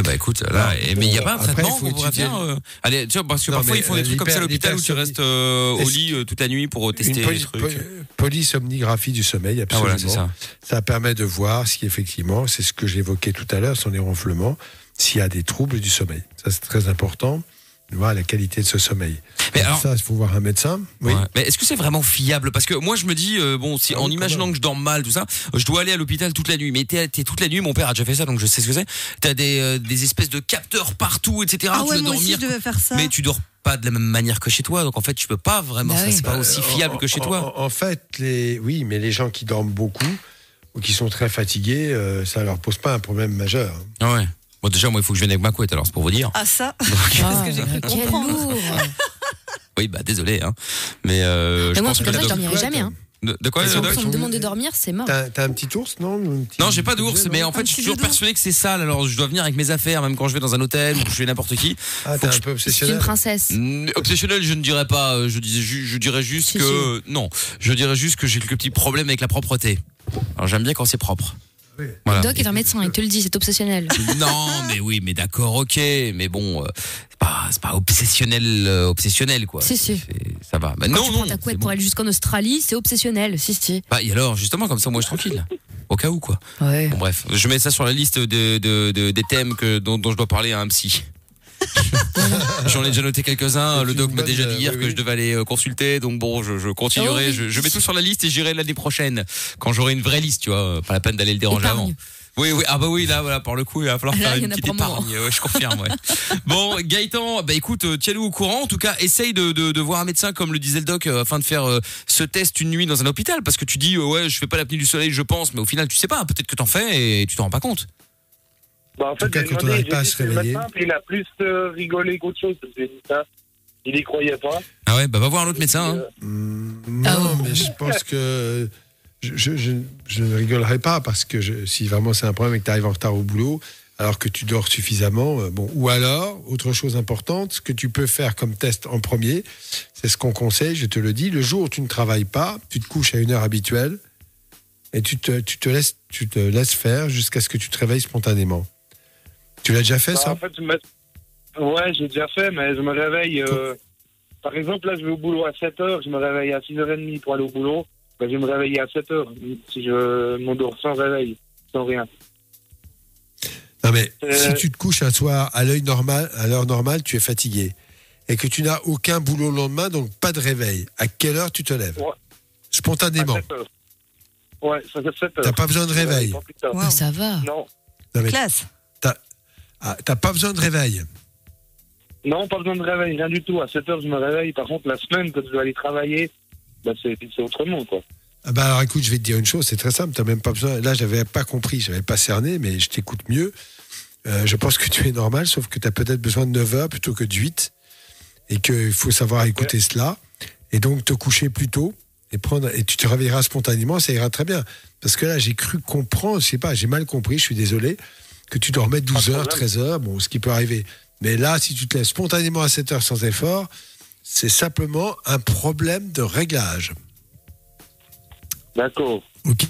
Ouais, bah écoute, là, mais il y a pas un traitement qu'on pourrait faire euh, Allez, tu vois, parce que Non, parfois ils font des euh, trucs comme ça à l'hôpital où tu restes euh, au lit euh, toute la nuit pour tester les trucs. poly- polysomnographie du sommeil, Ah, absolument. voilà, c'est ça. Ça permet de voir si effectivement, c'est ce que j'évoquais tout à l'heure, sont les ronflements, s'il y a des troubles du sommeil. Ça, c'est très important, de voir la qualité de ce sommeil. Mais alors- ça, il faut voir un médecin. Oui. Ouais. Mais est-ce que c'est vraiment fiable? Parce que moi, je me dis, euh, bon, si, Ah en imaginant que je dors mal, tout ça, je dois aller à l'hôpital toute la nuit. Mais t'es t'es toute la nuit, mon père a déjà fait ça, donc je sais ce que c'est. T'as des, euh, des espèces de capteurs partout, etc. Ah tu ouais, dois moi aussi, dormir. je devais faire ça. mais tu dors pas de la même manière que chez toi, donc en fait, tu peux pas vraiment. Bah ça, oui. C'est pas aussi fiable que chez En- toi. En, en fait, les, oui, mais les gens qui dorment beaucoup ou qui sont très fatigués, euh, ça leur pose pas un problème majeur. Ah ouais. Bon, déjà, moi, il faut que je vienne avec ma couette, alors c'est pour vous dire. Ah ça Ah, Parce que j'ai cru quel comprendre. Oui, bah désolé, hein. Mais euh, Mais je moi, pense que comme ça, je dormirai jamais. Hein. de, de quoi Si on me demande de dormir, c'est mort. T'as t'as un petit ours, non Un petit- Non, j'ai pas d'ours, mais en fait, je suis toujours persuadé que c'est sale. Alors, je dois venir avec mes affaires, même quand je vais dans un hôtel ou que je vais n'importe qui. Ah, t'es un je- peu C'est une obsessionnel. princesse. Mm, Obsessionnel, je ne dirais pas. euh, Je, je dirais juste Si, que non. Je dirais juste que j'ai quelques petits problèmes avec la propreté. Alors j'aime bien quand c'est propre. Voilà. Doc est un médecin, il te le dit, c'est obsessionnel. Non, mais oui, mais d'accord, ok, mais bon, euh, c'est pas, c'est pas obsessionnel, euh, obsessionnel quoi. Si, si. C'est- Ça va. Bah, Quand non, tu non. ta couette pour aller jusqu'en Australie, c'est obsessionnel. Si, si. Bah, et alors, justement, comme ça, moi, je suis tranquille. Au cas où, quoi. Ouais. Bon, bref, je mets ça sur la liste de, de- de- des thèmes que, dont, dont je dois parler à un psy. J'en ai déjà noté quelques-uns. Le doc m'a déjà euh, dit hier oui, que oui. je devais aller euh, consulter. Donc bon, je, je continuerai. Oh oui. je, je mets tout sur la liste et j'irai l'année prochaine quand j'aurai une vraie liste. Tu vois, pas la peine d'aller le déranger Épargne. avant. Oui, oui, ah bah oui, là, voilà, par le coup, il va falloir Là, faire une en a petite pour épargne. Ouais, je confirme, ouais. bon, Gaëtan, bah écoute, euh, tiens-nous au courant. En tout cas, essaye de, de, de voir un médecin, comme le disait le doc, euh, afin de faire euh, ce test une nuit dans un hôpital. Parce que tu dis, euh, ouais, je fais pas l'apnée du soleil, je pense, mais au final, tu sais pas. Peut-être que t'en fais et tu t'en rends pas compte. Bah, en tout fait, cas, quand on demandé, n'arrive j'ai pas à se réveiller. il a plus euh, rigolé qu'autre chose. parce que J'ai dit ça. Il y croyait pas. Ah ouais, bah va voir un autre médecin. hein. Euh, Hmm, Ah non, ouais. mais je pense que je, je, je- je ne rigolerai pas parce que je- si vraiment c'est un problème et que tu arrives en retard au boulot, alors que tu dors suffisamment, euh, bon, ou alors, autre chose importante, ce que tu peux faire comme test en premier, c'est ce qu'on conseille, je te le dis, le jour où tu ne travailles pas, tu te couches à une heure habituelle et tu te, tu te, laisses, tu te laisses faire jusqu'à ce que tu te réveilles spontanément. Tu l'as déjà fait bah, ça en fait, je me- ouais, j'ai déjà fait, mais je me réveille. euh, Par exemple, là, je vais au boulot à 7h, je me réveille à 6h30 pour aller au boulot. Bah, je vais me réveiller à 7h si je m'endors sans réveil, sans rien. Non mais Euh, si tu te couches un soir à l'heure normale, à l'heure normale, tu es fatigué et que tu n'as aucun boulot le lendemain, donc pas de réveil. À quelle heure tu te lèves Ouais. Spontanément. À 7h. Ouais, ça fait 7h. T'as pas besoin de réveil. Wow. Ah, ça va. Non. Non, mais Classe. Ah, t'as pas besoin de réveil. non, pas besoin de réveil, rien du tout. À 7h, je me réveille. Par contre, la semaine, quand je dois aller travailler, bah, c'est c'est autrement, quoi. Ah bah alors écoute, je vais te dire une chose, c'est très simple. T'as même pas besoin. Là, j'avais pas compris, j'avais pas cerné, mais je t'écoute mieux. Euh, je pense que tu es normal, sauf que tu as peut-être besoin de 9 heures plutôt que de 8 et qu'il faut savoir écouter cela et donc te coucher plus tôt et prendre et tu te réveilleras spontanément, ça ira très bien. Parce que là, j'ai cru comprendre, je sais pas, j'ai mal compris, je suis désolé, que tu dormais 12 Pas de heures, problème. 13 heures, bon, ce qui peut arriver. Mais là, si tu te lèves spontanément à 7 heures sans effort, c'est simplement un problème de réglage. D'accord. Ok.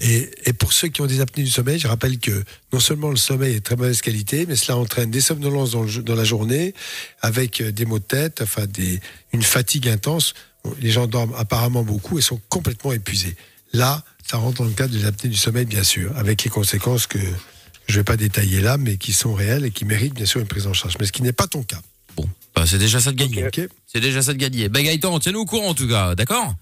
Et, et pour ceux qui ont des apnées du sommeil, je rappelle que non seulement le sommeil est de très mauvaise qualité, mais cela entraîne des somnolences dans, le dans la journée, avec euh, des maux de tête, enfin des, une fatigue intense. Les gens dorment apparemment beaucoup et sont complètement épuisés. Là, ça rentre dans le cadre des apnées du sommeil, bien sûr, avec les conséquences que je ne vais pas détailler là, mais qui sont réelles et qui méritent bien sûr une prise en charge. Mais ce qui n'est pas ton cas. Bon, bah, c'est déjà ça de gagner. C'est déjà ça de gagner. Bah Gaëtan, tiens-nous au courant en tout cas, d'accord?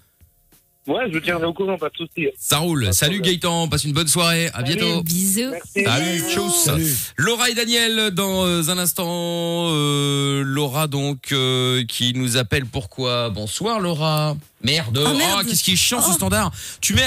Ouais, je vous tiendrai au courant, pas de souci. Ça roule. Pas Salut problème. Gaëtan, passe une bonne soirée. À Salut. bientôt. Bisous. Merci. Salut, tchuss. Salut. Laura et Daniel dans euh, un instant. Euh, Laura donc euh, qui nous appelle. Pourquoi Bonsoir Laura. Merde. Oh, merde. Oh, qu'est-ce qui est chiant ce Oh. standard. Tu mets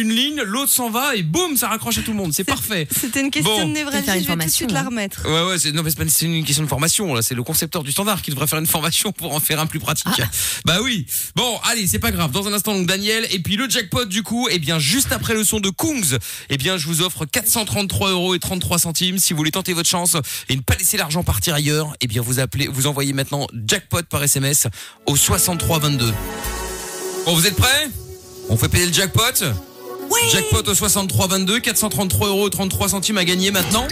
une ligne, l'autre s'en va et boum, ça raccroche à tout le monde. C'est parfait. C'était une question Bon. de névralgie, je vais tout de suite la hein. remettre. Ouais ouais, c'est non mais c'est pas c'est une question de formation là, c'est le concepteur du standard qui devrait faire une formation pour en faire un plus pratique. Ah. Bah oui. Bon, allez, c'est pas grave. Dans un instant donc Daniel et puis le jackpot du coup, et bien juste après le son de Kungs, eh bien je vous offre 433 euros et 33 centimes si vous voulez tenter votre chance et ne pas laisser l'argent partir ailleurs. Eh bien vous appelez, vous envoyez maintenant jackpot par SMS au 6322. Bon, vous êtes prêts? On fait payer le jackpot? Oui Jackpot au 63 22, 433 euros 33 centimes à gagner maintenant.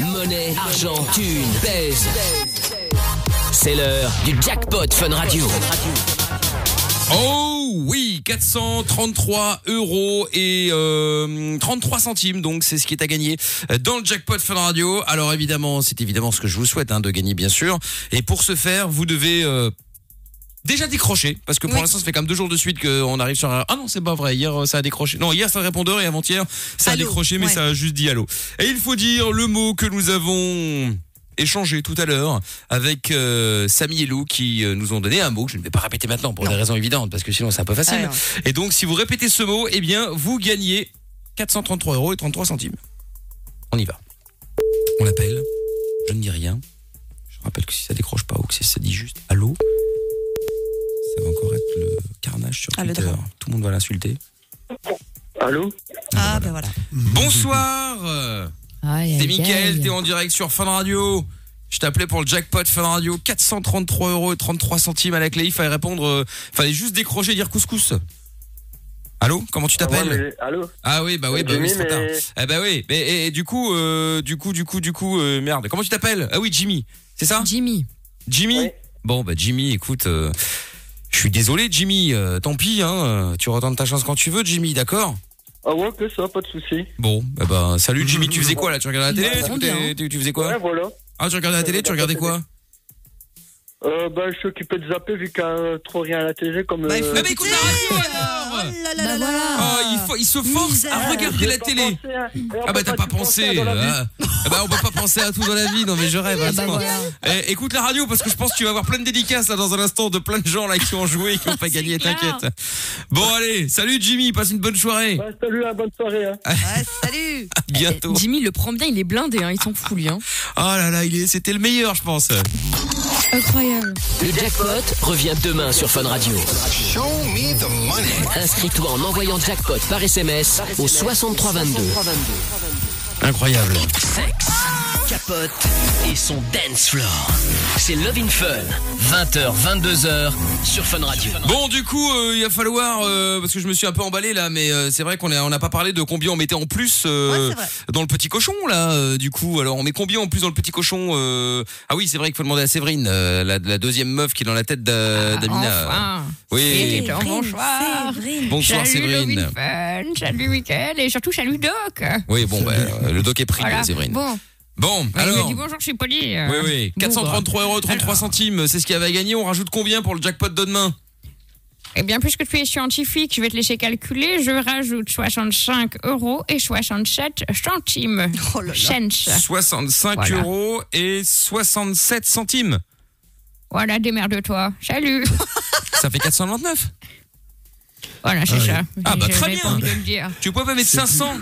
monnaie, argent, thune, pèse. C'est l'heure du jackpot Fun Radio. Oh oui, 433 euros et euh, 33 centimes, donc c'est ce qui est à gagner dans le jackpot Fun Radio. Alors évidemment, c'est évidemment ce que je vous souhaite hein, de gagner bien sûr. Et pour ce faire, vous devez euh, déjà décrocher, parce que pour Oui. l'instant ça fait quand même deux jours de suite qu'on arrive sur un... Ah non, c'est pas vrai, hier ça a décroché. Non, hier c'est un répondeur et avant-hier ça a décroché, mais ouais. ça a juste dit allô. Et il faut dire le mot que nous avons échangé tout à l'heure avec euh, Samy et Lou qui euh, nous ont donné un mot que je ne vais pas répéter maintenant pour des raisons évidentes parce que sinon c'est un peu facile. Ah, et donc si vous répétez ce mot, eh bien vous gagnez 433 euros et 33 centimes. On y va. On l'appelle. Je ne dis rien. Je rappelle que si ça décroche pas ou que si ça dit juste allô, ça va encore être le carnage sur Ah, le Twitter. drame. Tout le monde va l'insulter. Allô Ah, ben voilà. Bonsoir. euh, C'est Mickaël, t'es en direct sur Fun Radio. Je t'appelais pour le jackpot Fun Radio, 433 euros et 33 centimes à la clé. Il fallait répondre, euh, fallait juste décrocher et dire couscous. Allô, comment tu t'appelles Ouais, mais- Allô Ah oui, bah oui, bah Jimmy, oui, c'est trop tard. mais- Eh bah oui, mais et, et du coup, euh, du coup, du coup, du coup, euh, merde. Comment tu t'appelles? Ah oui, Jimmy. C'est ça? Jimmy. Jimmy? Ouais. Bon, bah Jimmy, écoute, euh, je suis désolé, Jimmy. euh, tant pis, hein. Tu retentes ta chance quand tu veux, Jimmy, d'accord Ah ouais, que ça, pas de souci. Bon, eh ben, salut Jimmy. Tu faisais quoi là? Tu regardais la télé? Tu- tu faisais quoi? Ouais, voilà. Ah, tu regardais la télé Tu regardais quoi? Euh, bah, je suis occupé de zapper vu qu'il y a trop rien à la télé comme. Bah, il faut euh, Eh écoute la radio alors Oh là là Bah là là. voilà. Ah, il, faut, il se force à regarder la télé. on Ah bah t'as pas pensé. la vie. ah. Ah bah on peut pas penser à tout dans la vie. Non mais je rêve. Attends. bah voilà. Eh, écoute la radio parce que je pense que tu vas avoir plein de dédicaces là dans un instant de plein de gens là qui ont joué et qui ont pas gagné. T'inquiète. Bon allez, salut Jimmy, passe une bonne soirée. Ouais, salut, hein, bonne soirée. Hein. Ouais, salut. À bientôt. Eh, Jimmy le prend bien, il est blindé, hein, il s'en fout lui. Hein. Ah là là, il est, c'était le meilleur je pense. Incroyable. Le jackpot revient demain sur Fun Radio. Inscris-toi en envoyant jackpot par SMS au 6322. Incroyable. Sexe, capote et son dance floor. C'est Love in Fun. 20h, 22h sur Fun Radio. Bon du coup euh, il va falloir euh, parce que je me suis un peu emballé là mais euh, c'est vrai qu'on a- on n'a pas parlé de combien on mettait en plus euh, Ouais, dans le petit cochon là euh, du coup alors on met combien en plus dans le petit cochon euh, ah oui c'est vrai qu'il faut demander à Séverine euh, la, la deuxième meuf qui est dans la tête d'A- d'Amina Enfin. oui Et bonsoir. Séverine. bonsoir salut Séverine Lovin Fun, salut Mickaël et surtout salut Doc. oui bon bah, euh, le doc est pris Voilà. Séverine Bon, bon il me alors dit bonjour, je suis poli. euh. oui oui Bon, 433 euros 33 Alors. centimes c'est ce qu'il y avait à gagner on rajoute combien pour le jackpot de demain? Eh bien, puisque tu es scientifique, je vais te laisser calculer. Je rajoute 65 euros et 67 centimes. Oh là là. Cents. 65 Voilà. euros et 67 centimes Voilà, démerde-toi. Salut. ça fait 499 Voilà, c'est ça. Ah, bah, Je- très bien. tu peux pas mettre 500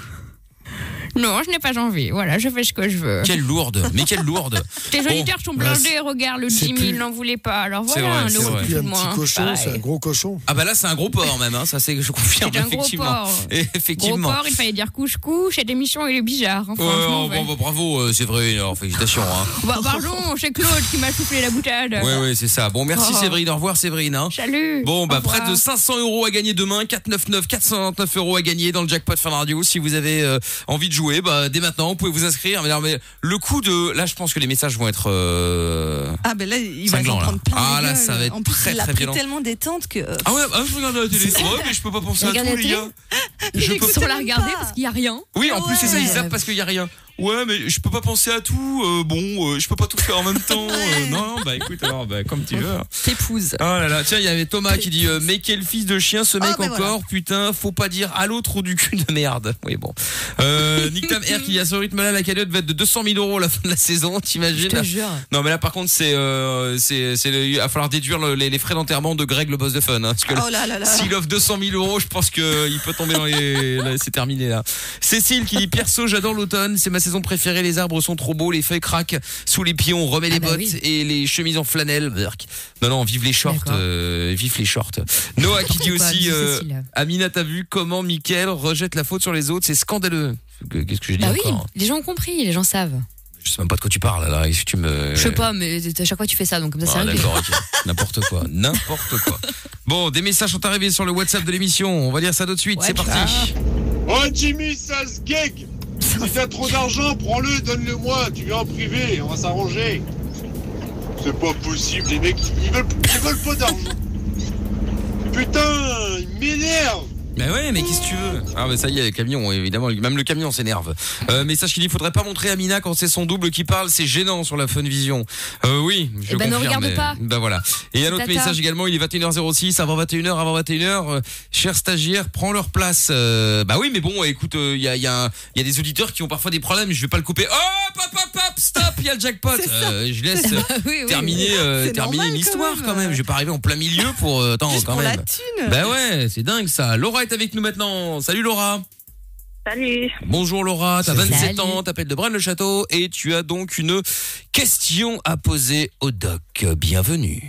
Non, je n'ai pas envie. Voilà, je fais ce que je veux. Quelle lourde, mais quelle lourde. Tes Bon, auditeurs sont bah, blindés, regarde, le Jimmy, plus- il n'en voulait pas. Alors voilà, vrai, c'est un petit cochon, c'est un gros cochon. Ah bah là c'est un gros porc même, hein. ça c'est je confirme C'est un gros effectivement. porc. Et Gros effectivement. porc, il fallait dire couche-couche. Cette émission, il est bizarre. hein, Ouais, oh, bon, bah, bravo, euh, c'est vrai, alors félicitations. Hein. Bah, pardon, c'est Claude qui m'a soufflé la boutade. Ouais, ouais, c'est ça. Bon, merci Oh. Séverine, au revoir Séverine. Hein. Salut. Bon, bah près de 500 euros à gagner demain, 499, 499 euros à gagner dans le jackpot Fun Radio. Si vous avez euh, envie de jouer, bah dès maintenant, vous pouvez vous inscrire. Mais, mais le coup de, là, je pense que les messages vont être. euh, Ah, ben là, il va prendre plein Ah, la là, ça va être En plus, très, il a très pris violent. tellement détente que. euh, Ah ouais, ah, je regarde la télé. Ouais, mais je peux pas penser à tout, la les gars. Je peux Sur la regarder pas. parce qu'il n'y a rien. Oui, en plus c'est ça, ils zappent parce qu'il y a rien. Ouais, mais je peux pas penser à tout. euh, bon, euh, je peux pas tout faire en même temps. euh, non, bah écoute, alors, bah, comme tu veux. T'épouses. Oh là là, tiens, il y avait Thomas qui dit euh, Mais quel fils de chien ce mec Ah, ben encore Putain, faut pas dire à l'autre ou du cul de merde. Oui, bon. Euh, Nick Tam Air qui dit à ce rythme-là, la cagnotte va être de 200 000 euros à la fin de la saison, Je t'imagines te jure. Non, mais là, par contre, c'est, euh, c'est, c'est, il va falloir déduire le- les, les frais d'enterrement de Greg, le boss de fun. Hein, parce que Oh là là là. s'il offre 200 000 euros, je pense qu'il peut tomber dans les. là, c'est terminé là. Cécile qui dit Perso, j'adore l'automne, c'est ma saison préférée. Les arbres sont trop beaux, les feuilles craquent sous les pieds, on remet Ah les bah bottes oui. et les chemises en flanelle. Non, non, vive les shorts, euh, vive les shorts. Noah qui dit aussi euh. Amina, t'as vu comment Mickaël rejette la faute sur les autres? C'est scandaleux. Qu'est-ce que j'ai dit Bah oui, les gens ont compris, les gens savent. Je sais même pas de quoi tu parles là. Que tu me. Je sais pas, mais à chaque fois tu fais ça, donc comme ça c'est Ah, d'accord. N'importe quoi, n'importe quoi. Bon, des messages sont arrivés sur le WhatsApp de l'émission. On va lire ça tout de suite. C'est parti. Oh Jimmy, ça se gag Si t'as trop d'argent, prends-le, donne-le-moi. Tu viens en privé, on va s'arranger. C'est pas possible, les mecs, ils veulent, ils veulent pas d'argent. Putain, ils m'énervent. Mais ouais, mais qu'est-ce que tu veux? Ah bah ça y est, le camion, évidemment, même le camion s'énerve. Euh, message qui dit, faudrait pas montrer Amina quand c'est son double qui parle, c'est gênant sur la Fun Vision. Euh, oui, je Eh ben, ne regarde mais- pas. Bah voilà. Et un autre Tata. message également, il est 21h06, avant 21h, avant 21h, euh, chers stagiaires, prends leur place. Euh, bah oui, mais bon, écoute, euh, il y, a, il y, a, y a des auditeurs qui ont parfois des problèmes, je vais pas le couper. Oh, hop, hop, hop, stop, il y a le jackpot. Euh, je laisse euh, Oui, oui, terminer, oui. euh, terminer normal, une quand histoire même. quand même. Je vais pas arriver en plein milieu pour... euh, attends, Juste quand pour même. la thune. Bah ouais, c'est dingue ça. Laura est avec nous maintenant. Salut Laura. Salut. Bonjour Laura, t'as Salut. 27 ans, t'appelles de Braine-le-Château et tu as donc une question à poser au doc. Bienvenue.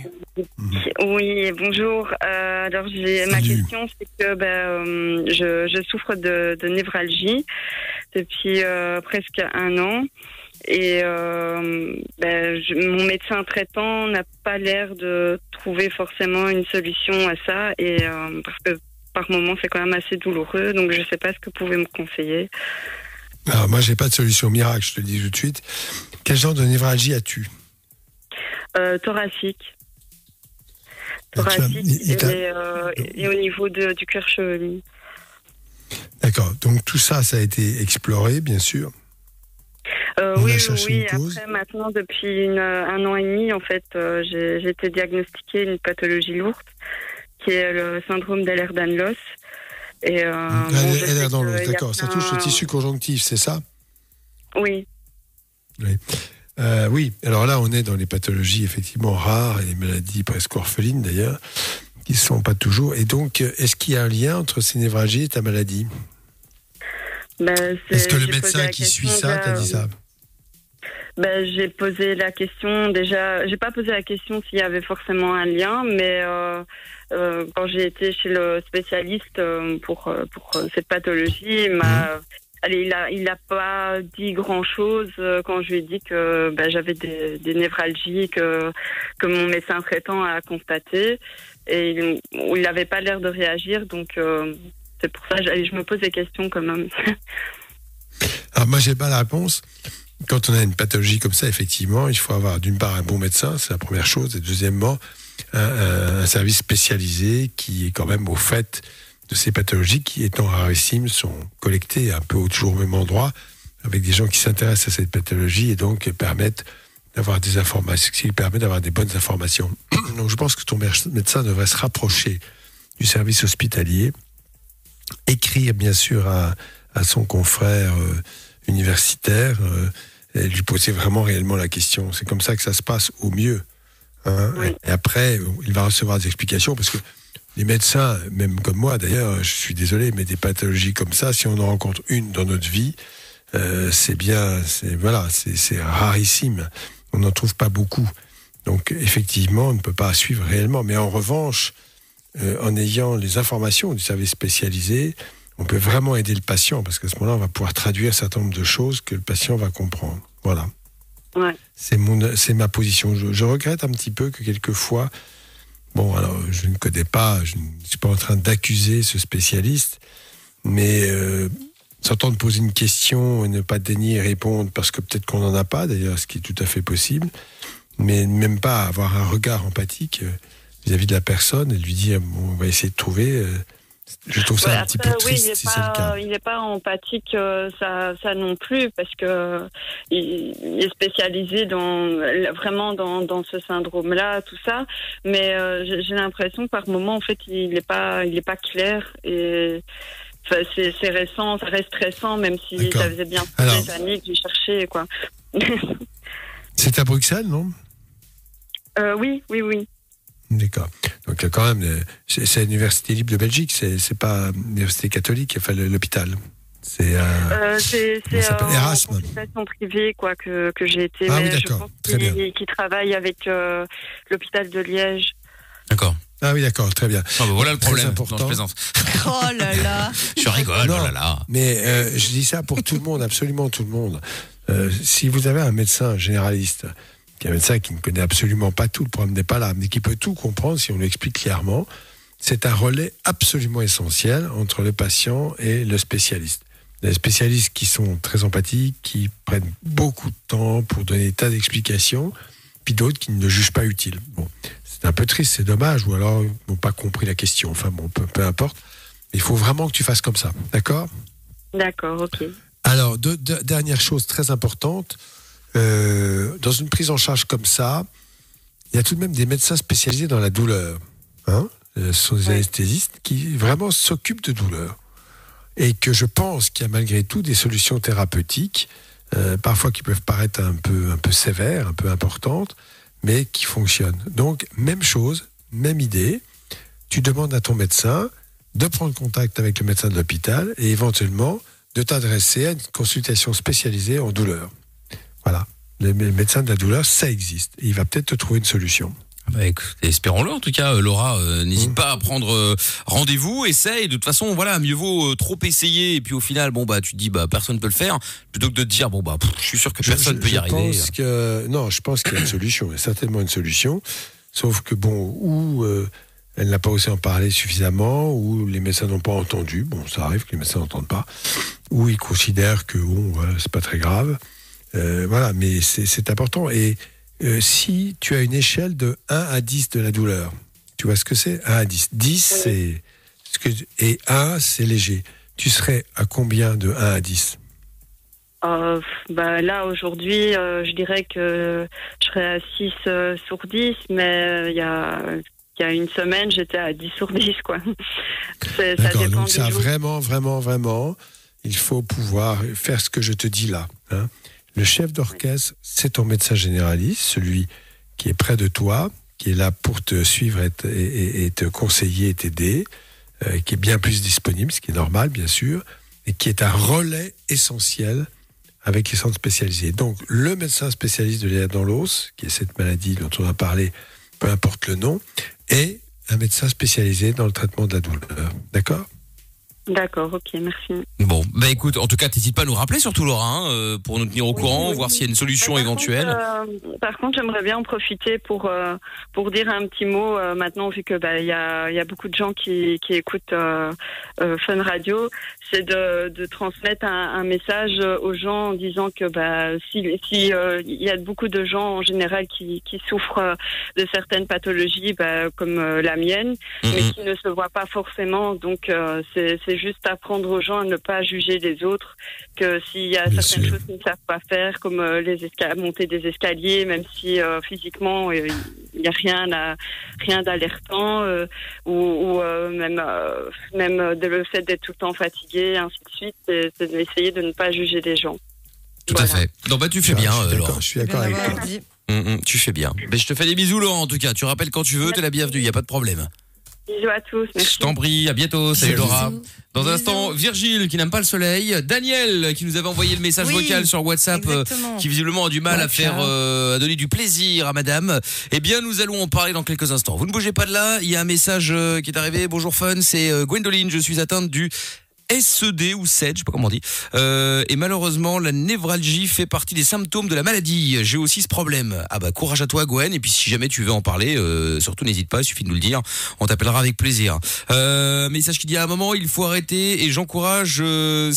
Oui, bonjour. Euh, alors, j'ai ma Salut. question, c'est que ben, euh, je, je souffre de, de névralgie depuis euh, presque un an. Et euh, ben, je- mon médecin traitant n'a pas l'air de trouver forcément une solution à ça. Et euh, parce que par moment, c'est quand même assez douloureux. Donc, je ne sais pas ce que vous pouvez me conseiller. Alors, moi, j'ai pas de solution miracle, je te le dis tout de suite. Quel genre de névralgie as-tu Euh, thoracique. As- Thoracique et, euh, et au niveau de, du cuir chevelu. D'accord. Donc, tout ça, ça a été exploré, bien sûr. Euh, oui, oui. Après, maintenant, depuis une- un an et demi, en fait, j'ai j'ai été diagnostiquée une pathologie lourde, qui est le syndrome d'Ehlers-Danlos. Et euh, bon, a d'accord. Ça touche le tissu conjonctif, c'est ça? Oui, Euh, Oui. Alors là, on est dans les pathologies effectivement rares et les maladies presque orphelines d'ailleurs, qui ne sont pas toujours. Et donc, euh, est-ce qu'il y a un lien entre ces névralgies et ta maladie? Ben, Est-ce que le médecin qui suit ça t'a dit ça? Ben, j'ai posé la question déjà. J'ai pas posé la question s'il y avait forcément un lien, mais euh, euh, quand j'ai été chez le spécialiste euh, pour pour cette pathologie, il m'a. Allez, il a il a pas dit grand chose quand je lui ai dit que ben, j'avais des, des névralgies que que mon médecin traitant a constaté et il il n'avait pas l'air de réagir donc. c'est pour ça que je je me pose des questions quand même. Alors moi, j'ai pas la réponse. Quand on a une pathologie comme ça, effectivement, il faut avoir d'une part un bon médecin, c'est la première chose, et deuxièmement, un, service spécialisé qui est quand même au fait de ces pathologies qui, étant rarissimes, sont collectées un peu toujours au même endroit, avec des gens qui s'intéressent à cette pathologie et donc permettent d'avoir des informations, qui permettent d'avoir des bonnes informations. Donc je pense que ton médecin devrait se rapprocher du service hospitalier, écrire bien sûr à, à son confrère euh, universitaire euh, et lui poser vraiment réellement la question. C'est comme ça que ça se passe au mieux. hein. Oui. Et après, il va recevoir des explications parce que les médecins, même comme moi d'ailleurs, je suis désolé, mais des pathologies comme ça, si on en rencontre une dans notre vie, euh, c'est bien, c'est voilà, c'est c'est rarissime. On n'en trouve pas beaucoup. Donc effectivement, on ne peut pas suivre réellement. Mais en revanche, euh, en ayant les informations du service spécialisé, on peut vraiment aider le patient parce qu'à ce moment-là, on va pouvoir traduire un certain nombre de choses que le patient va comprendre. Voilà. Ouais. C'est mon, c'est ma position. Je, je regrette un petit peu que quelquefois, bon, alors je ne connais pas, je ne suis pas en train d'accuser ce spécialiste, mais euh, s'entendre poser une question et ne pas daigner répondre parce que peut-être qu'on n'en a pas, d'ailleurs, ce qui est tout à fait possible, mais même pas avoir un regard empathique euh, vis-à-vis de la personne et lui dire, bon, on va essayer de trouver. euh, je trouve ça Ouais, un petit peu oui, triste il n'est si pas, empathique, euh, ça, ça non plus, parce que il, il est spécialisé dans vraiment dans, dans ce syndrome-là, tout ça. Mais euh, j'ai l'impression que par moment, en fait, il n'est pas, il est pas clair et. Enfin, c'est récent, ça reste récent, même si ça faisait bien Alors- des années que j'ai cherché, quoi. C'est à Bruxelles, non? Euh, oui, oui, oui. D'accord. Donc quand même, euh, c'est l'université libre de Belgique, c'est pas l'université catholique, enfin le- l'hôpital. C'est euh, Euh, c'est euh, en Erasme. consultation privée quoi que, que j'ai été. Ah oui, mais d'accord. bien. qu'il travaille avec euh, l'hôpital de Liège. D'accord. ah oui d'accord, très bien. Ah bah voilà le Très problème. important. Non, je plaisante. Oh là là. Je rigole, Non. oh là là. Mais euh, je dis ça pour tout le monde, absolument tout le monde. Euh, si vous avez un médecin généraliste, qui est un médecin qui ne connaît absolument pas tout, le problème n'est pas là, mais qui peut tout comprendre si on lui explique clairement, c'est un relais absolument essentiel entre le patient et le spécialiste. des spécialistes qui sont très empathiques, qui prennent beaucoup de temps pour donner des tas d'explications, puis d'autres qui ne jugent pas utile. Bon, c'est un peu triste, c'est dommage, ou alors ils n'ont pas compris la question. Enfin bon, peu, peu importe. Il faut vraiment que tu fasses comme ça, d'accord? D'accord, ok. alors, deux- deux- dernière chose très importante, euh, dans une prise en charge comme ça, il y a tout de même des médecins spécialisés dans la douleur. Hein Euh, ce sont des anesthésistes qui vraiment s'occupent de douleur. Et que je pense qu'il y a malgré tout des solutions thérapeutiques, euh, parfois qui peuvent paraître un peu, un peu sévères, un peu importantes, mais qui fonctionnent. Donc, même chose, même idée. Tu demandes à ton médecin de prendre contact avec le médecin de l'hôpital et éventuellement de t'adresser à une consultation spécialisée en douleur. Voilà. Le mé- médecin de la douleur, ça existe. Et il va peut-être te trouver une solution. Bah, écoute, espérons-le en tout cas, euh, Laura. euh, Mmh. N'hésite pas à prendre euh, rendez-vous, essaye. De toute façon, voilà, mieux vaut euh, trop essayer et puis au final, bon bah tu te dis bah personne peut le faire, plutôt que de te dire bon bah pff, je suis sûr que personne je- peut y je arriver. Pense que, non, je pense qu'il y a une solution. Il y a certainement une solution. Sauf que, bon, ou elle n'a pas osé en parler suffisamment, ou les médecins n'ont pas entendu. Bon, ça arrive que les médecins n'entendent pas. Ou ils considèrent que, bon, voilà, c'est pas très grave. Euh, voilà, mais c'est important. Et euh, si tu as une échelle de 1 à 10 de la douleur, tu vois ce que c'est? 1 à 10. 10, c'est. ce que- Et 1, c'est léger. Tu serais à combien de 1 à 10 Euh, bah, là, aujourd'hui, euh, je dirais que je serais à 6 euh, sur 10, mais euh, il y, a, y a une semaine, j'étais à 10 sur 10. Quoi. D'accord, donc ça jours. vraiment, vraiment, vraiment, il faut pouvoir faire ce que je te dis là. hein. Le chef d'orchestre, c'est ton médecin généraliste, celui qui est près de toi, qui est là pour te suivre et te, et- et- et conseiller et t'aider, euh, qui est bien plus disponible, ce qui est normal, bien sûr, et qui est un relais essentiel avec les centres spécialisés. Donc, le médecin spécialiste de l'air dans l'os, qui est cette maladie dont on a parlé, peu importe le nom, est un médecin spécialisé dans le traitement de la douleur. D'accord? D'accord, ok, merci. Bon, bah écoute, en tout cas, t'hésites pas à nous rappeler surtout Laura, hein, euh, pour nous tenir au courant, oui, voir s'il y a une solution Par éventuelle. contre, euh, par contre, j'aimerais bien en profiter pour euh, pour dire un petit mot euh, maintenant, vu que bah il y a il y a beaucoup de gens qui qui écoutent euh, euh, Fun Radio, c'est de de transmettre un, un message aux gens en disant que bah si si euh, il y a beaucoup de gens en général qui qui souffrent euh, de certaines pathologies, bah, comme euh, la mienne, mais Mhm. qui ne se voient pas forcément. Donc euh, c'est c'est juste apprendre aux gens à ne pas juger les autres, que s'il y a Bien certaines sûr. choses qu'ils ne savent pas faire, comme euh, les monter des escaliers, même si euh, physiquement euh, il n'y a rien à, rien d'alertant, euh, ou, ou, euh, même euh, même euh, de le fait d'être tout le temps fatigué, ainsi de suite, c'est d'essayer de ne pas juger les gens. Tout à fait. Non, bah tu fais Je suis bien, euh, Laura. Je suis d'accord avec toi. Hum, hum, tu fais bien. Mais je te fais des bisous, Laura, en tout cas. Tu rappelles quand tu veux, t'es la bienvenue, y a pas de problème. Bisous à tous, Je merci. t'en prie, à bientôt. Salut Bisous. Laura. Dans un instant, Virgile qui n'aime pas le soleil, Daniel qui nous avait envoyé le message Oui, vocal sur WhatsApp, euh, qui visiblement a du mal à faire, euh, à donner du plaisir à Madame. Eh bien, nous allons en parler dans quelques instants. Vous ne bougez pas de là. Il y a un message euh, qui est arrivé. Bonjour Fun, c'est euh, Gwendoline. Je suis atteinte du SED ou SED, je sais pas comment on dit. Euh, et malheureusement, la névralgie fait partie des symptômes de la maladie. J'ai aussi ce problème. Ah bah courage à toi Gwen. Et puis si jamais tu veux en parler, euh, surtout n'hésite pas, il suffit de nous le dire. On t'appellera avec plaisir. Euh, message qui dit à un moment, il faut arrêter et j'encourage euh,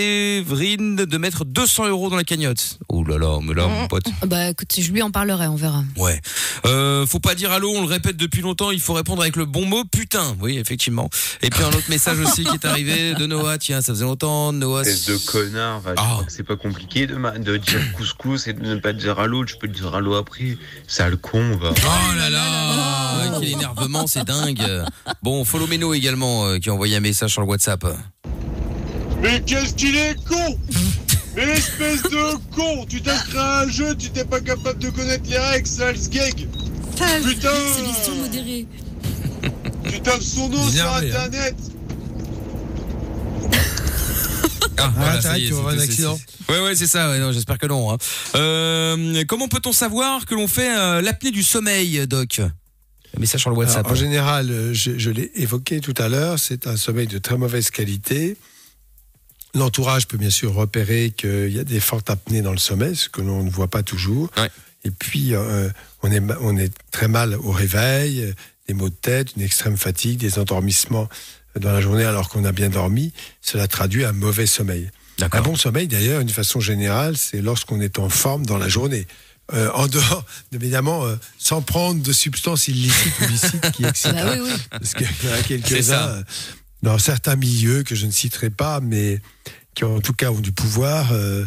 Séverine de mettre 200 euros dans la cagnotte. Oh là là, mais là mon pote. Bah écoute, je lui en parlerai, on verra. Ouais. Euh, faut pas dire allô, on le répète depuis longtemps, il faut répondre avec le bon mot putain. Oui, effectivement. Et puis un autre message aussi qui est arrivé de Noah, tiens, ça faisait longtemps, Noah. Espèce de connard, va, Ah. que c'est pas compliqué de, ma- de dire couscous et de ne pas dire allô, tu peux dire allô après. Sale con, va. Oh là là, quel énervement, c'est dingue. Bon, follow Meno également euh, qui a envoyé un message sur le WhatsApp. Mais qu'est-ce qu'il est con Mais espèce de con Tu t'inscris à un jeu, tu t'es pas capable de connaître les règles, sale sgeg Putain modérée. Tu tapes son nom sur hein. internet Ah, voilà, ça y est, un accident. Ouais, ouais, c'est ça. Ouais, non, j'espère que non. hein. Euh, comment peut-on savoir que l'on fait euh, l'apnée du sommeil, Doc? Un message sur le WhatsApp. Alors, en général, euh, je, je l'ai évoqué tout à l'heure, c'est un sommeil de très mauvaise qualité. L'entourage peut bien sûr repérer qu'il y a des fortes apnées dans le sommeil, ce que l'on ne voit pas toujours. Ouais. Et puis, euh, on, est, ma- on est très mal au réveil, des maux de tête, une extrême fatigue, des endormissements dans la journée alors qu'on a bien dormi, cela traduit un mauvais sommeil. Un bon sommeil, d'ailleurs, d'une façon générale, c'est lorsqu'on est en forme dans la journée. Euh, en dehors, évidemment, euh, sans prendre de substances illicites ou licites qui excitent. Bah oui, oui. Parce qu'il y en a C'est quelques-uns ça. Dans certains milieux que je ne citerai pas, mais qui en tout cas ont du pouvoir, euh,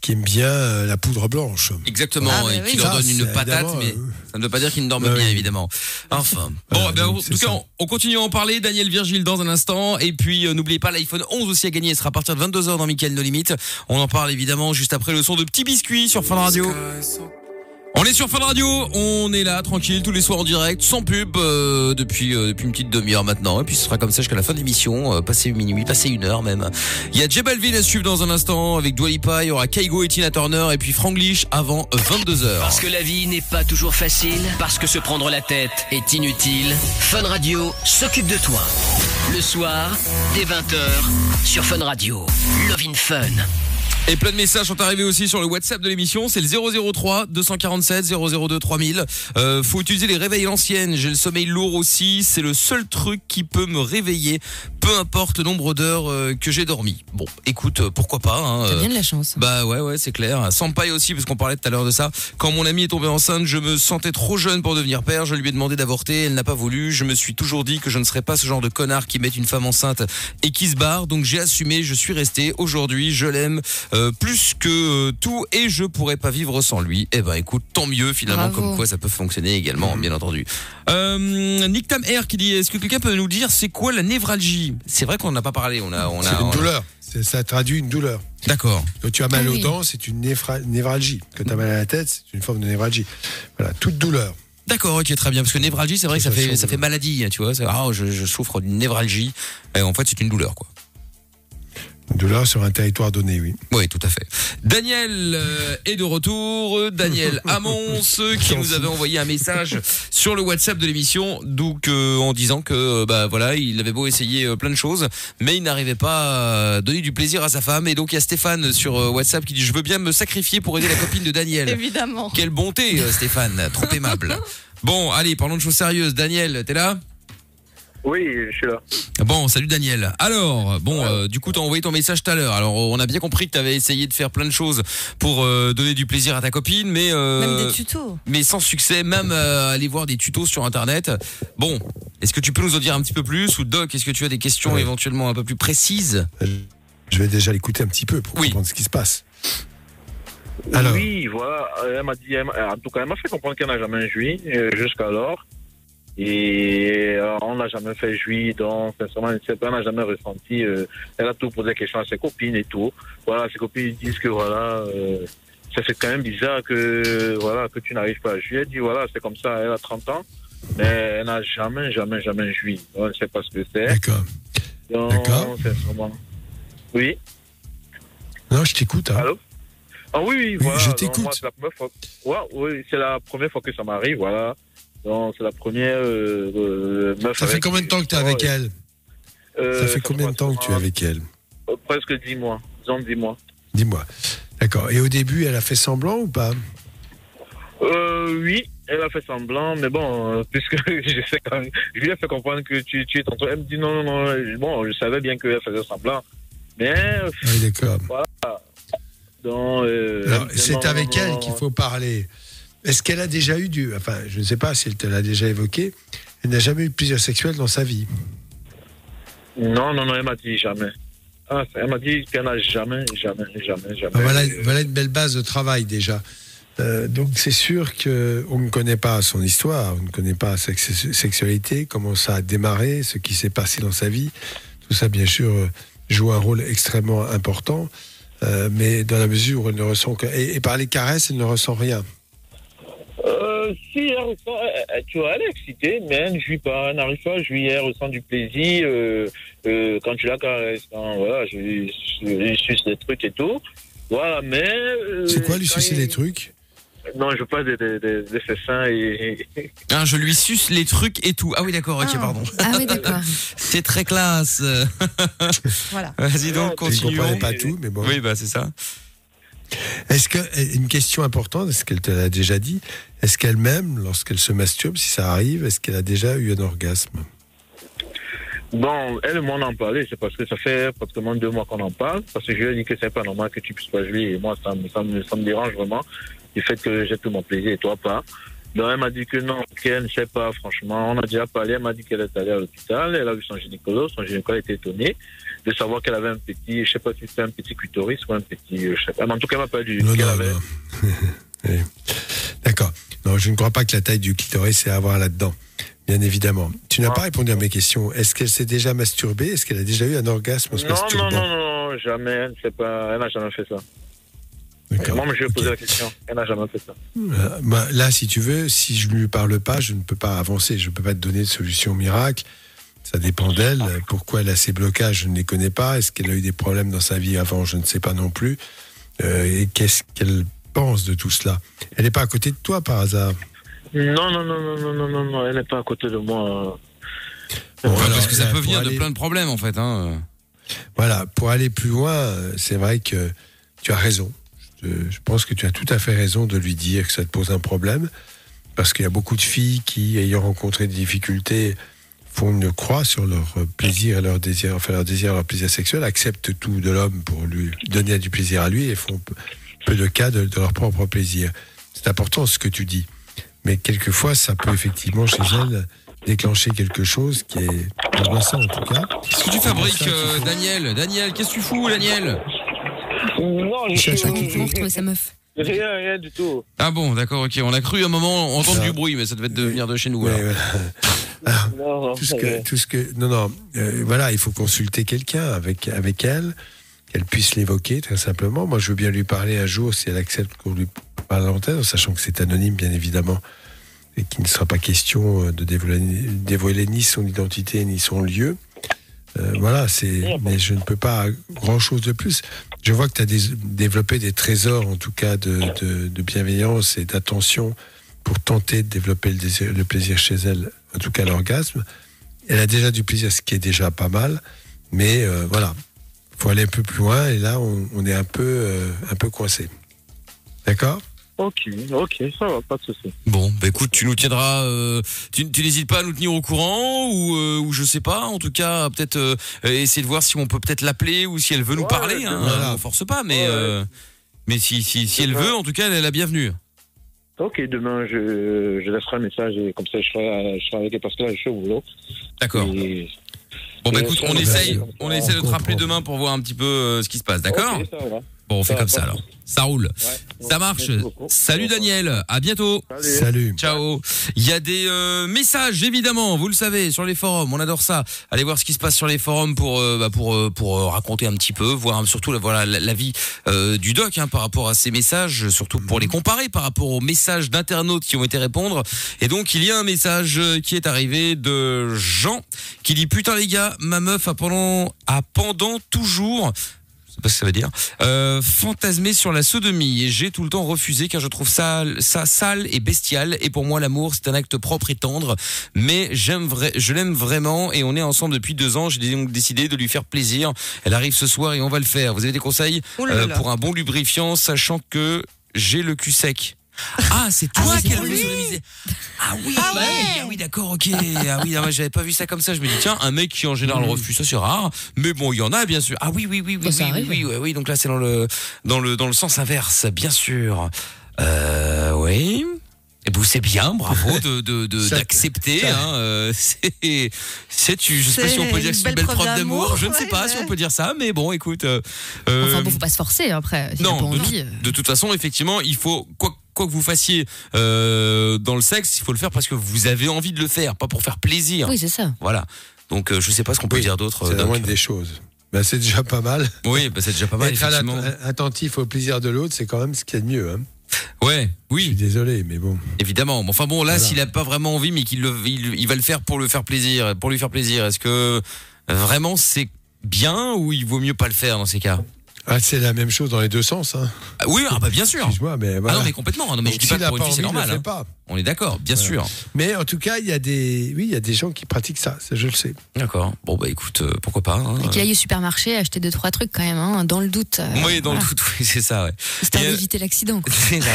qui aiment bien euh, la poudre blanche. Exactement, Ah, bah et oui. qui leur donne une patate, mais euh, ça ne veut pas dire qu'ils ne dorment bah bien, évidemment. Enfin. Bon, ben, en tout cas, on, on continue à en parler. Daniel Virgile dans un instant. Et puis, euh, n'oubliez pas, l'iPhone 11 aussi à gagner. Il sera à partir de 22h dans Mickaël No Limit. On en parle évidemment juste après le son de Petit Biscuit sur Fun Radio. On est sur Fun Radio, on est là tranquille tous les soirs en direct, sans pub euh, depuis euh, depuis une petite demi-heure maintenant, et puis ce sera comme ça jusqu'à la fin de l'émission, euh, passé minuit, passé une heure même. Il y a J à suivre dans un instant avec Dua Lipa, il y aura Kaigo et Tina Turner et puis Franglish avant 22 h Parce que la vie n'est pas toujours facile, parce que se prendre la tête est inutile, Fun Radio s'occupe de toi. Le soir, dès 20h, sur Fun Radio. Love in Fun. Et plein de messages sont arrivés aussi sur le WhatsApp de l'émission, c'est le 003 247 002 3000. Euh, faut utiliser les réveils anciennes, j'ai le sommeil lourd aussi, c'est le seul truc qui peut me réveiller, peu importe le nombre d'heures euh, que j'ai dormi. Bon, écoute, euh, pourquoi pas hein, T'as euh, bien de la chance. Bah ouais ouais c'est clair. Sampaï aussi parce qu'on parlait tout à l'heure de ça. Quand mon amie est tombée enceinte, je me sentais trop jeune pour devenir père. Je lui ai demandé d'avorter, elle n'a pas voulu. Je me suis toujours dit que je ne serais pas ce genre de connard qui met une femme enceinte et qui se barre. Donc j'ai assumé, je suis resté. Aujourd'hui, je l'aime euh, plus que euh, tout et je pourrais pas vivre sans lui. Eh ben écoute, tant mieux finalement Bravo. comme quoi ça peut fonctionner également bien entendu. Euh, Nick Tam Air qui dit est-ce que quelqu'un peut nous dire c'est quoi la névralgie? C'est vrai qu'on n'en a pas parlé, on a on a C'est une on- douleur. C'est- Ça traduit une douleur. D'accord. Quand tu as mal Ah aux oui. dents, c'est une néphra- névralgie. Quand tu as mal à la tête, c'est une forme de névralgie. Voilà, toute douleur. D'accord, ok, très bien. Parce que névralgie, c'est vrai que ça fait, ça fait maladie, tu vois. C'est, Ah, je, je souffre d'une névralgie. Et en fait, c'est une douleur, quoi. Une douleur sur un territoire donné, oui. Oui, tout à fait. Daniel euh, est de retour. Daniel Amons, euh, qui nous avait envoyé un message sur le WhatsApp de l'émission, donc euh, en disant que bah voilà, il avait beau essayer euh, plein de choses, mais il n'arrivait pas à donner du plaisir à sa femme. Et donc il y a Stéphane sur euh, WhatsApp qui dit je veux bien me sacrifier pour aider la copine de Daniel. Évidemment. Quelle bonté, Stéphane, trop aimable. Bon, allez, parlons de choses sérieuses. Daniel, t'es là? Oui, je suis là. Bon, salut Daniel. Alors, bon, euh, du coup, t'as envoyé ton message tout à l'heure. Alors, on a bien compris que t'avais essayé de faire plein de choses pour euh, donner du plaisir à ta copine, mais euh, Même des tutos. mais sans succès. Même euh, aller voir des tutos sur Internet. Bon, est-ce que tu peux nous en dire un petit peu plus? Ou Doc, est-ce que tu as des questions Ouais. éventuellement un peu plus précises? Je vais déjà l'écouter un petit peu pour Oui. comprendre ce qui se passe. Alors, Oui, voilà. Elle m'a dit, elle m'a- en tout cas, elle m'a fait comprendre qu'elle n'a jamais euh, jusqu'alors. Et euh, on n'a jamais fait jouir, donc sincèrement, elle n'a jamais ressenti. euh, elle a tout posé des questions à ses copines et tout. Voilà, ses copines disent que voilà, euh, ça fait quand même bizarre que voilà que tu n'arrives pas à jouir. Elle dit voilà, c'est comme ça. Elle a 30 ans, mais elle n'a jamais, jamais, jamais joui. On ne sait pas ce que c'est. d'accord. Donc, D'accord. sincèrement. Oui. Non, je t'écoute. hein. Allô? Ah oui, oui, voilà. je t'écoute. c'est la première fois. Ouais, oui, c'est la première fois que ça m'arrive, voilà. Donc, c'est la première euh, euh, meuf. Ça fait combien de temps que tu es avec elle Euh, Ça fait combien de temps que tu es avec elle euh, Presque 10 mois. Disons 10 mois. Dis-moi. D'accord. Et au début, elle a fait semblant ou pas Euh, oui, elle a fait semblant, mais bon, euh, puisque je sais quand même, je lui ai fait comprendre que tu, tu es tantôt. Elle me dit non, non, non. euh, Bon, je savais bien qu'elle faisait semblant, mais euh, Oui, d'accord. Euh, dit, c'est non, avec non, elle non, qu'il non. faut parler. Est-ce qu'elle a déjà eu du. Enfin, je ne sais pas si elle te l'a déjà évoqué. Elle n'a jamais eu de plaisir sexuel dans sa vie. Non, non, non, elle m'a dit jamais. Ah, elle m'a dit qu'elle n'a jamais, jamais, jamais, jamais. Ah, voilà, voilà une belle base de travail déjà. Euh, donc c'est sûr que on ne connaît pas son histoire, on ne connaît pas sa sex- sexualité, comment ça a démarré, ce qui s'est passé dans sa vie. Tout ça, bien sûr, euh, joue un rôle extrêmement important. Euh, mais dans la mesure où elle ne ressent que et, et par les caresses, elle ne ressent rien. Euh, si elle ressent, elle- elle- tu vois, elle est excitée, mais elle ne jouit pas, elle n'arrive pas à jouir, elle ressent du plaisir euh, euh, quand tu la caresses, quand, voilà, je, je, je suce des trucs et tout. Voilà, mais. euh, C'est quoi lui sucer il- les trucs? Non, je parle des, des, des, des fessins et. Ah, je lui suce les trucs et tout. Ah oui, d'accord, ok, Ah. pardon. Ah oui, d'accord. C'est très classe. Voilà. Vas-y donc, Je ne continuons. comprenais pas tout, mais bon. Oui, bah c'est ça. Est-ce que une question importante, est-ce qu'elle te l'a déjà dit Est-ce qu'elle-même, lorsqu'elle se masturbe, si ça arrive, est-ce qu'elle a déjà eu un orgasme? Bon, elle et moi, on en c'est parce que ça fait pratiquement deux mois qu'on en parle, parce que je lui ai dit que c'est pas normal que tu puisses pas jouer, et moi, ça ça me, ça me dérange vraiment, du fait que j'ai tout mon plaisir et toi pas. Donc, elle m'a dit que non, qu'elle ne sait pas, franchement. On a déjà parlé, elle m'a dit qu'elle est allée à l'hôpital, elle a vu son gynécologue, son gynécologue était étonné de savoir qu'elle avait un petit, je sais pas si c'était un petit clitoris ou un petit, euh, je sais pas, mais en tout cas, elle m'a pas dit qu'elle non, avait. Oui. D'accord. Non, je ne crois pas que la taille du clitoris c'est à voir là-dedans. Bien évidemment. Tu n'as pas répondu à mes questions. Est-ce qu'elle s'est déjà masturbée? Est-ce qu'elle a déjà eu un orgasme en se Non, non, non, non, non, jamais, elle n'a jamais fait ça. Moi, je lui ai posé la question, elle n'a jamais fait ça. Euh, bah, là, si tu veux, si je ne lui parle pas, je ne peux pas avancer. Je ne peux pas te donner de solution miracle. Ça dépend d'elle. Pourquoi elle a ces blocages, je ne les connais pas. Est-ce qu'elle a eu des problèmes dans sa vie avant Je ne sais pas non plus. Euh, et qu'est-ce qu'elle pense de tout cela? Elle n'est pas à côté de toi par hasard? Non, non, non, non, non, non, non, non, elle n'est pas à côté de moi. Bon, Ouais, alors, parce que ça là, peut venir de plein de problèmes en fait. Hein. Voilà, pour aller plus loin, euh, c'est vrai que tu as raison. Je, te- je pense que tu as tout à fait raison de lui dire que ça te pose un problème, parce qu'il y a beaucoup de filles qui, ayant rencontré des difficultés, font une croix sur leur euh, plaisir et leur désir, enfin leur désir leur plaisir sexuel, acceptent tout de l'homme pour lui donner du plaisir à lui et font peu, de cas de, de leur propre plaisir. C'est important ce que tu dis, mais quelquefois ça peut effectivement chez elle déclencher quelque chose qui est angoissant en tout cas. Qu'est-ce que tu fabriques, euh, Daniel? Daniel, qu'est-ce que tu fous, Daniel? Non, à Ils vont retrouver sa meuf. Rien, rien du tout. Ah bon, d'accord, ok. On a cru un moment entendre du bruit, mais ça devait de venir de chez nous. Alors. Non, non, tout ce que, tout ce que, non, non, euh, voilà, il faut consulter quelqu'un avec, avec elle, qu'elle puisse l'évoquer très simplement. Moi, je veux bien lui parler un jour si elle accepte qu'on lui parle à l'antenne, en sachant que c'est anonyme, bien évidemment, et qu'il ne sera pas question euh, de dévoiler, dévoiler ni son identité ni son lieu. Euh, voilà, c'est, mais je ne peux pas grand chose de plus. Je vois que tu as développé des trésors, en tout cas, de, de, de bienveillance et d'attention pour tenter de développer le, désir- le plaisir chez elle, en tout cas l'orgasme. Elle a déjà du plaisir, ce qui est déjà pas mal, mais euh, voilà, faut aller un peu plus loin et là on, on est un peu, euh, un peu coincé. D'accord? Ok, ok, ça va, pas de souci. Bon, bah écoute, tu nous tiendras. euh, tu tu n'hésites pas à nous tenir au courant ou, euh, ou je sais pas. En tout cas, peut-être euh, essayer de voir si on peut peut-être l'appeler ou si elle veut nous Ouais, parler. Hein, voilà. on force pas, mais Ouais. euh, mais si si si elle veut, en tout cas, elle est la bienvenue. Ok, demain, je, je laisserai un message et comme ça, je serai, je serai avec elle parce que là, je suis au boulot. D'accord. Et- Bon bah écoute, on essaye, on essaie de te rappeler demain pour voir un petit peu ce qui se passe. D'accord? Bon, on fait Ça comme ça alors. Ça roule. Ouais. Ça marche. Salut. Daniel. À bientôt. Salut. Salut. Ciao. Il y a des euh, messages évidemment, vous le savez, sur les forums. On adore ça. Allez voir ce qui se passe sur les forums pour euh, bah, pour euh, pour euh, raconter un petit peu, voir surtout la voilà la, la vie euh, du doc hein, par rapport à ces messages, surtout pour les comparer par rapport aux messages d'internautes qui ont été répondre. Et donc il y a un message qui est arrivé de Jean qui dit putain les gars, ma meuf a pendant a pendant toujours sais pas ce que ça veut dire. Euh, fantasmer sur la sodomie. Et j'ai tout le temps refusé car je trouve ça, ça sale et bestial. Et pour moi l'amour c'est un acte propre et tendre. Mais j'aime vrai, je l'aime vraiment. Et on est ensemble depuis deux ans. J'ai donc décidé de lui faire plaisir. Elle arrive ce soir et on va le faire. Vous avez des conseils euh, pour un bon lubrifiant sachant que j'ai le cul sec ah, c'est toi Ah, qui as le sodomisé. Ah oui, bah oui, ah oui, d'accord, ok. Ah oui, non, j'avais pas vu ça comme ça. Je me dis tiens, un mec qui en général refuse, ça c'est rare. Mais bon, il y en a bien sûr. Ah oui, oui, oui, oui, Ça, oui, oui, arrive. oui, oui, oui. Donc là, c'est dans le dans le dans le sens inverse, bien sûr. Euh, oui. Et vous c'est bien, bravo de d'accepter. Hein, euh, c'est. Je sais pas si on peut dire que c'est une belle preuve d'amour. Je ne sais ouais, pas si ouais. on peut dire ça, mais bon, écoute. euh, Enfin euh, bon, faut pas se forcer après. Si t'as non, pas envie. euh. de toute façon, effectivement, il faut quoi, quoi que vous fassiez euh, dans le sexe, il faut le faire parce que vous avez envie de le faire, pas pour faire plaisir. Oui, c'est ça. Voilà. Donc, euh, je sais pas ce qu'on peut Oui, dire d'autre. C'est euh, la Doc. moindre des choses. Ben, c'est déjà pas mal. Oui, bah, c'est déjà pas mal, Être à la- effectivement. attentif au plaisir de l'autre, c'est quand même ce qu'il y a de mieux. Hein. Ouais, Je suis oui, désolé, mais bon. évidemment. Bon, Enfin bon, là, Voilà. s'il a pas vraiment envie, mais qu'il le, il, il va le faire pour le faire plaisir, pour lui faire plaisir. Est-ce que euh, vraiment c'est bien ou il vaut mieux pas le faire dans ces cas? Ah, c'est la même chose dans les deux sens. Hein. Ah, Oui, ah bah bien sûr. Excuse-moi, mais Ah non, mais complètement. Non, mais Donc, je dis pas pour une c'est normal. hein. pas. On est d'accord, bien Voilà. sûr. Mais en tout cas, il y a des, oui, il y a des gens qui pratiquent ça. ça je le sais. D'accord. Bon bah écoute, euh, pourquoi pas. hein. Et qu'il aille au supermarché acheter deux trois trucs quand même, hein, dans le doute. euh, Oui, dans voilà. le doute, oui, c'est ça, ouais. Histoire euh, d'éviter l'accident. quoi. C'est ça.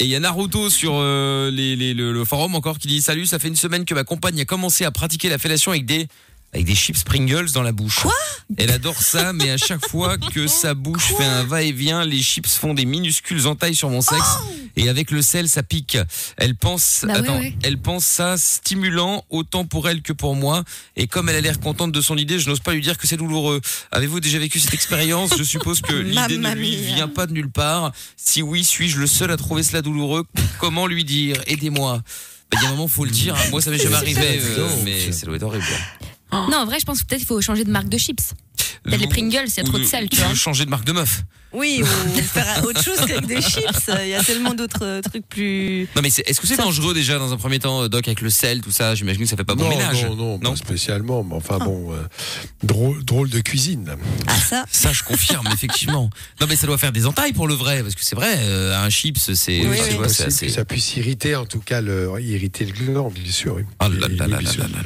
Et il y a Naruto sur euh, les, les- le, le forum encore qui dit Salut, ça fait une semaine que ma compagne a commencé à pratiquer la fellation avec des avec des chips Pringles dans la bouche. Quoi? Elle adore ça, mais à chaque fois que sa bouche fait un va-et-vient, les chips font des minuscules entailles sur mon sexe. et avec le sel, ça pique. Elle pense, Bah attends, elle pense ça stimulant autant pour elle que pour moi. Et comme elle a l'air contente de son idée, je n'ose pas lui dire que c'est douloureux. Avez-vous déjà vécu cette expérience? Je suppose que l'idée ne lui vient pas de nulle part. Si oui, suis-je le seul à trouver cela douloureux? Comment lui dire? Aidez-moi. Bah, Il y a un moment, faut le dire. hein. Moi, ça m'est jamais arrivé, euh, mais ça doit être horrible. Non, en vrai, je pense que peut-être il faut changer de marque de chips. Il y a les Pringles, il y a trop de sel, tu vois. Changer de marque de meuf. Oui, ou faire autre chose qu'avec des chips. Il y a tellement d'autres trucs plus. Non mais est-ce que c'est dangereux déjà dans un premier temps, euh, Doc, avec le sel, tout ça? J'imagine que ça fait pas bon non, ménage. non, non, pas spécialement. Mais enfin bon, euh, drôle, drôle de cuisine. là. Ah ça? Ça, je confirme, effectivement. Non mais ça doit faire des entailles pour le vrai, parce que c'est vrai, euh, un chips, c'est, Oui, assez. que ça puisse irriter, en tout cas, le, irriter le gland, bien sûr. oui. Ah là là là.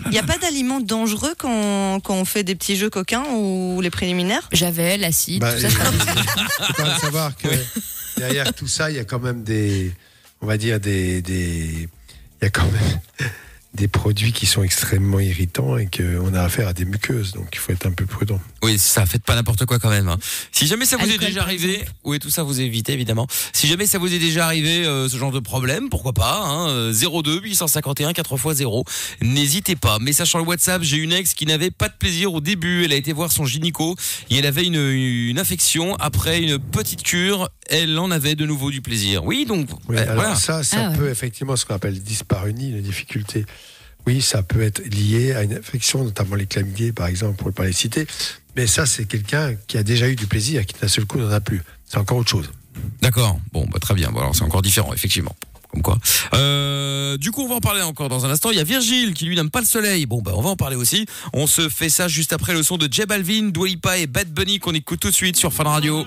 Il n'y a pas d'aliments dangereux quand, quand on fait des petits jeux coquins ou les préliminaires? Javel, acide, Bah, tout ça. faut quand même savoir que derrière tout ça, il y a quand même des, on va dire des, des, il y a quand même des produits qui sont extrêmement irritants et qu'on a affaire à des muqueuses, donc il faut être un peu prudent. Oui, ça faites pas n'importe quoi quand même. hein. Si jamais ça vous est déjà arrivé, oui, tout ça vous évitez évidemment. Si jamais ça vous est déjà arrivé euh, ce genre de problème, pourquoi pas hein, euh, 02 851 4 x 0. N'hésitez pas. Message sur le WhatsApp, j'ai une ex qui n'avait pas de plaisir au début, elle a été voir son gynéco et elle avait une, une infection après une petite cure, elle en avait de nouveau du plaisir. Oui, donc Oui, euh, alors voilà. ça, ça Ah ouais. peut effectivement ce qu'on appelle dyspareunie, la difficulté. Oui, ça peut être lié à une infection, notamment les chlamydiés, par exemple, pour ne pas les citer. Mais ça, c'est quelqu'un qui a déjà eu du plaisir, qui d'un seul coup n'en a plus. C'est encore autre chose. D'accord. Bon, bah, très bien. Bon, alors c'est encore différent, effectivement. Comme quoi. Euh, du coup, on va en parler encore dans un instant. Il y a Virgile qui lui n'aime pas le soleil. Bon, bah, on va en parler aussi. On se fait ça juste après le son de J Balvin, Dua Lipa et Bad Bunny qu'on écoute tout de suite sur Fun Radio.